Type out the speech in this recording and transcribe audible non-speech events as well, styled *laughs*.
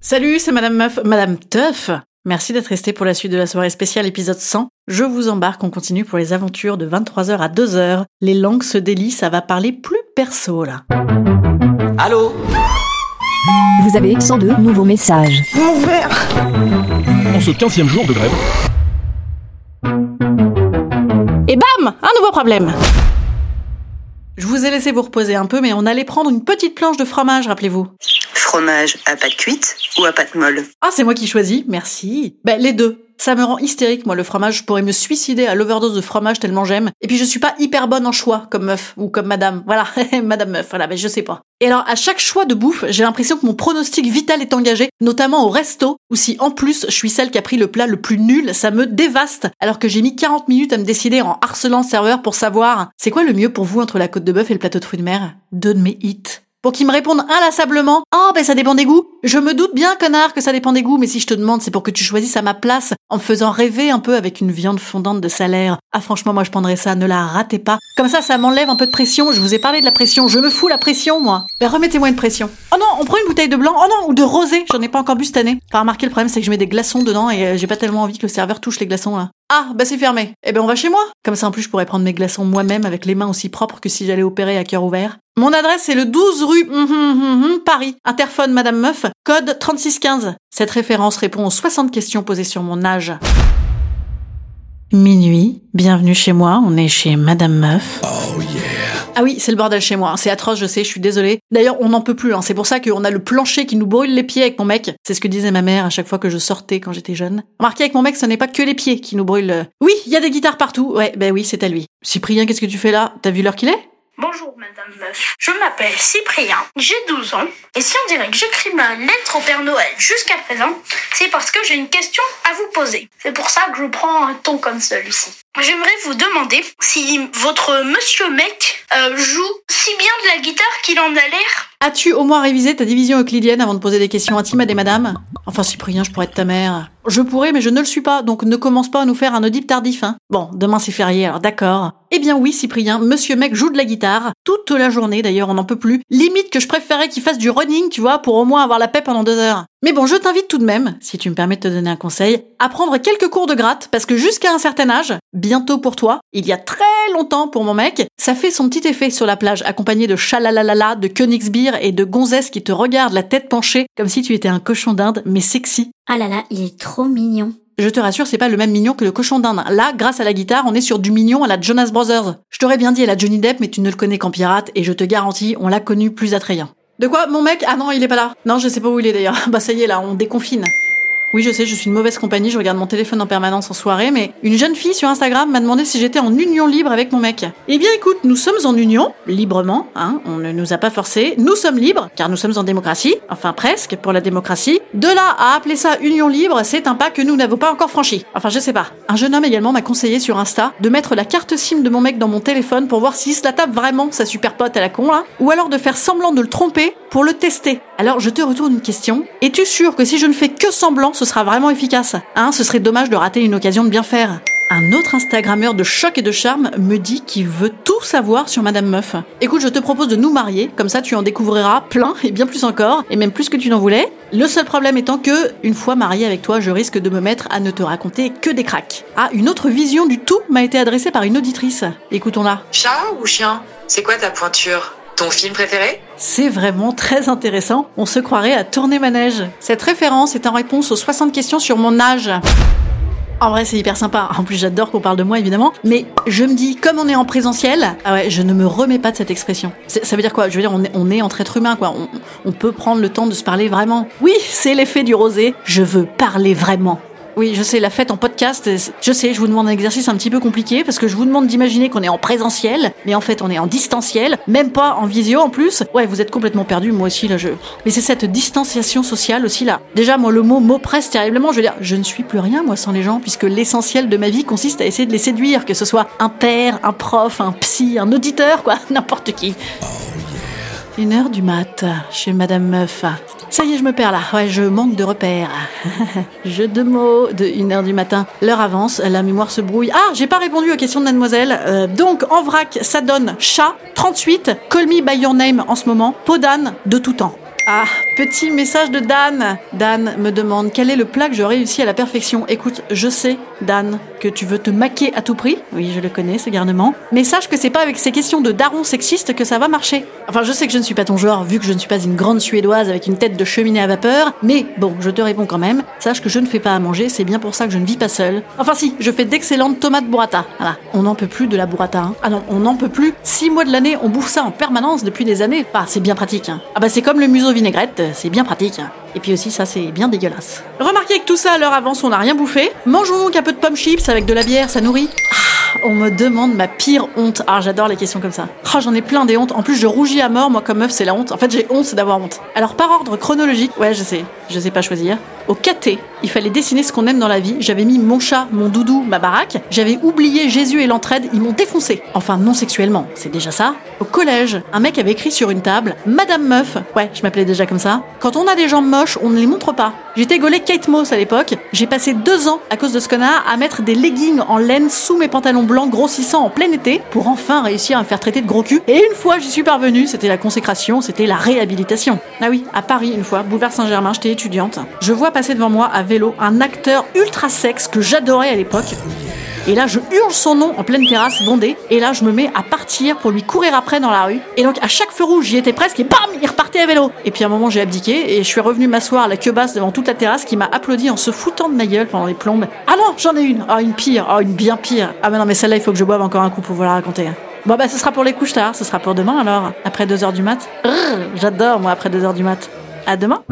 Salut, c'est Madame Meuf, Madame Teuf. Merci d'être resté pour la suite de la soirée spéciale épisode 100. Je vous embarque, on continue pour les aventures de 23h à 2h. Les langues se délient, ça va parler plus perso là. Allô Vous avez 102 nouveaux messages. En ce 15 jour de grève, Et bam Un nouveau problème Je vous ai laissé vous reposer un peu, mais on allait prendre une petite planche de fromage, rappelez-vous. Fromage à pâte cuite ou à pâte molle Ah, c'est moi qui choisis, merci. Ben, les deux. Ça me rend hystérique, moi, le fromage. Je pourrais me suicider à l'overdose de fromage tellement j'aime. Et puis, je suis pas hyper bonne en choix, comme meuf, ou comme madame. Voilà, *laughs* madame meuf, voilà, mais je sais pas. Et alors, à chaque choix de bouffe, j'ai l'impression que mon pronostic vital est engagé, notamment au resto, ou si en plus, je suis celle qui a pris le plat le plus nul, ça me dévaste, alors que j'ai mis 40 minutes à me décider en harcelant le serveur pour savoir, c'est quoi le mieux pour vous entre la côte de bœuf et le plateau de fruits de mer? Deux de mes hits pour qu'ils me répondent inlassablement Ah, ben ça dépend des goûts. Je me doute bien, connard, que ça dépend des goûts, mais si je te demande, c'est pour que tu choisisses à ma place, en me faisant rêver un peu avec une viande fondante de salaire. Ah, franchement, moi je prendrais ça, ne la ratez pas. Comme ça, ça m'enlève un peu de pression. Je vous ai parlé de la pression. Je me fous la pression, moi. Ben remettez-moi une pression. Oh non, on prend une bouteille de blanc. Oh non, ou de rosé. J'en ai pas encore bu cette année. Enfin, remarquez, le problème, c'est que je mets des glaçons dedans et euh, j'ai pas tellement envie que le serveur touche les glaçons là. Ah, bah c'est fermé. Eh ben on va chez moi. Comme ça en plus je pourrais prendre mes glaçons moi-même avec les mains aussi propres que si j'allais opérer à cœur ouvert. Mon adresse c'est le 12 rue hum, hum, hum, Paris. Interphone Madame Meuf, code 3615. Cette référence répond aux 60 questions posées sur mon âge. Minuit, bienvenue chez moi, on est chez Madame Meuf. oh yeah. Ah oui, c'est le bordel chez moi, c'est atroce, je sais, je suis désolée. D'ailleurs, on n'en peut plus, hein. c'est pour ça qu'on a le plancher qui nous brûle les pieds avec mon mec. C'est ce que disait ma mère à chaque fois que je sortais quand j'étais jeune. Remarquez, avec mon mec, ce n'est pas que les pieds qui nous brûlent. Oui, il y a des guitares partout, ouais, ben oui, c'est à lui. Cyprien, qu'est-ce que tu fais là? T'as vu l'heure qu'il est? Bonjour Madame Meuf, je m'appelle Cyprien, j'ai 12 ans, et si on dirait que j'écris ma lettre au Père Noël jusqu'à présent, c'est parce que j'ai une question à vous poser. C'est pour ça que je prends un ton comme celui-ci. J'aimerais vous demander si votre monsieur mec euh, joue si bien de la guitare qu'il en a l'air. As-tu au moins révisé ta division euclidienne avant de poser des questions intimes à des madames? Enfin, Cyprien, je pourrais être ta mère. Je pourrais, mais je ne le suis pas, donc ne commence pas à nous faire un audible tardif, hein. Bon, demain c'est férié, alors d'accord. Eh bien oui, Cyprien, monsieur mec joue de la guitare, toute la journée d'ailleurs, on n'en peut plus. Limite que je préférais qu'il fasse du running, tu vois, pour au moins avoir la paix pendant deux heures. Mais bon, je t'invite tout de même, si tu me permets de te donner un conseil, à prendre quelques cours de gratte, parce que jusqu'à un certain âge, bientôt pour toi, il y a très longtemps pour mon mec, ça fait son petit effet sur la plage, accompagné de chalalalala, de Königsbier et de gonzesses qui te regardent la tête penchée, comme si tu étais un cochon d'Inde, mais sexy. Ah là là, il est trop mignon. Je te rassure, c'est pas le même mignon que le cochon d'Inde. Là, grâce à la guitare, on est sur du mignon à la Jonas Brothers. Je t'aurais bien dit à la Johnny Depp, mais tu ne le connais qu'en pirate, et je te garantis, on l'a connu plus attrayant. De quoi Mon mec? Ah non, il est pas là. Non, je sais pas où il est d'ailleurs. *laughs* Bah ça y est, là, on déconfine. Oui, je sais, je suis une mauvaise compagnie, je regarde mon téléphone en permanence en soirée, mais une jeune fille sur Instagram m'a demandé si j'étais en union libre avec mon mec. Eh bien écoute, nous sommes en union, librement, hein, on ne nous a pas forcé, nous sommes libres, car nous sommes en démocratie, enfin presque, pour la démocratie. De là à appeler ça union libre, c'est un pas que nous n'avons pas encore franchi. Enfin, je sais pas. Un jeune homme également m'a conseillé sur Insta de mettre la carte SIM de mon mec dans mon téléphone pour voir s'il se la tape vraiment, sa super pote à la con ou alors de faire semblant de le tromper pour le tester. Alors je te retourne une question. Es-tu sûr que si je ne fais que semblant, ce sera vraiment efficace? Hein, ce serait dommage de rater une occasion de bien faire. Un autre Instagrammeur de choc et de charme me dit qu'il veut tout savoir sur Madame Meuf. Écoute, je te propose de nous marier, comme ça tu en découvriras plein et bien plus encore, et même plus que tu n'en voulais. Le seul problème étant que, une fois mariée avec toi, je risque de me mettre à ne te raconter que des cracks. Ah, une autre vision du tout m'a été adressée par une auditrice. Écoutons-la. Chat ou chien? C'est quoi ta pointure? Ton film préféré? C'est vraiment très intéressant. On se croirait à tourner manège. Cette référence est en réponse aux 60 questions sur mon âge. En vrai, c'est hyper sympa. En plus, j'adore qu'on parle de moi, évidemment. Mais je me dis, comme on est en présentiel, ah ouais, je ne me remets pas de cette expression. Ça veut dire quoi? Je veux dire, on est, entre êtres humains, quoi. On peut prendre le temps de se parler vraiment. Oui, c'est l'effet du rosé. Je veux parler vraiment. Oui, je sais, la fête en podcast, je sais, je vous demande un exercice un petit peu compliqué parce que je vous demande d'imaginer qu'on est en présentiel, mais en fait on est en distanciel, même pas en visio en plus. Ouais, vous êtes complètement perdu, moi aussi là, je. Mais c'est cette distanciation sociale aussi là. Déjà, moi le mot m'oppresse terriblement. Je veux dire, je ne suis plus rien moi sans les gens puisque l'essentiel de ma vie consiste à essayer de les séduire, que ce soit un père, un prof, un psy, un auditeur, quoi, *laughs* n'importe qui. Une heure du mat, chez Madame Meuf. Ça y est, je me perds là. Ouais, je manque de repères. *laughs* Jeu de mots de une heure du matin. L'heure avance, la mémoire se brouille. Ah, j'ai pas répondu aux questions de mademoiselle. Euh, donc, en vrac, ça donne chat, 38, call me by your name en ce moment, peau d'âne de tout temps. Ah, petit message de Dan. Dan me demande quel est le plat que je réussis à la perfection? Écoute, je sais, Dan, que tu veux te maquer à tout prix. Oui, je le connais, ce garnement. Mais sache que c'est pas avec ces questions de daron sexiste que ça va marcher. Enfin, je sais que je ne suis pas ton genre, vu que je ne suis pas une grande suédoise avec une tête de cheminée à vapeur. Mais bon, je te réponds quand même. Sache que je ne fais pas à manger, c'est bien pour ça que je ne vis pas seule. Enfin si, je fais d'excellentes tomates burrata. Voilà. On n'en peut plus de la burrata. Hein. Ah non, on n'en peut plus. Six mois de l'année, on bouffe ça en permanence depuis des années. Ah, c'est bien pratique. hein. Ah bah c'est comme le museau vinaigrette, c'est bien pratique. Et puis aussi, ça, c'est bien dégueulasse. Remarquez que tout ça, à l'heure avance, on n'a rien bouffé. Mangeons donc un peu de pommes chips avec de la bière, ça nourrit. Ah, on me demande ma pire honte. Ah, j'adore les questions comme ça. Ah, j'en ai plein des hontes. En plus, je rougis à mort, moi, comme meuf, c'est la honte. En fait, j'ai honte d'avoir honte. Alors, par ordre chronologique, ouais, je sais, je sais pas choisir. Au caté, il fallait dessiner ce qu'on aime dans la vie. J'avais mis mon chat, mon doudou, ma baraque. J'avais oublié Jésus et l'entraide. Ils m'ont défoncé. Enfin, non sexuellement, c'est déjà ça. Au collège, un mec avait écrit sur une table Madame Meuf. Ouais, je m'appelais déjà comme ça. Quand on a des jambes moches, on ne les montre pas. J'étais gaulée Kate Moss à l'époque. J'ai passé deux ans, à cause de ce connard, à mettre des leggings en laine sous mes pantalons blancs grossissants en plein été pour enfin réussir à me faire traiter de gros cul. Et une fois j'y suis parvenue, c'était la consécration, c'était la réhabilitation. Ah oui, à Paris une fois, boulevard Saint-Germain, j'étais étudiante. Je vois passer devant moi à vélo un acteur ultra sexe que j'adorais à l'époque. Et là, je hurle son nom en pleine terrasse bondée. Et là, je me mets à partir pour lui courir après dans la rue. Et donc, à chaque feu rouge, j'y étais presque et bam, il repartait à vélo. Et puis, à un moment, j'ai abdiqué et je suis revenu m'asseoir à la queue basse devant toute la terrasse qui m'a applaudi en se foutant de ma gueule pendant les plombes. Ah non, j'en ai une. Ah, une pire. Ah, une bien pire. Ah, mais non, mais celle-là, il faut que je boive encore un coup pour vous la raconter. Bon, bah, ce sera pour les couches tard. Ce sera pour demain alors. Après 2 heures du mat. J'adore, moi, après 2 heures du mat. À demain.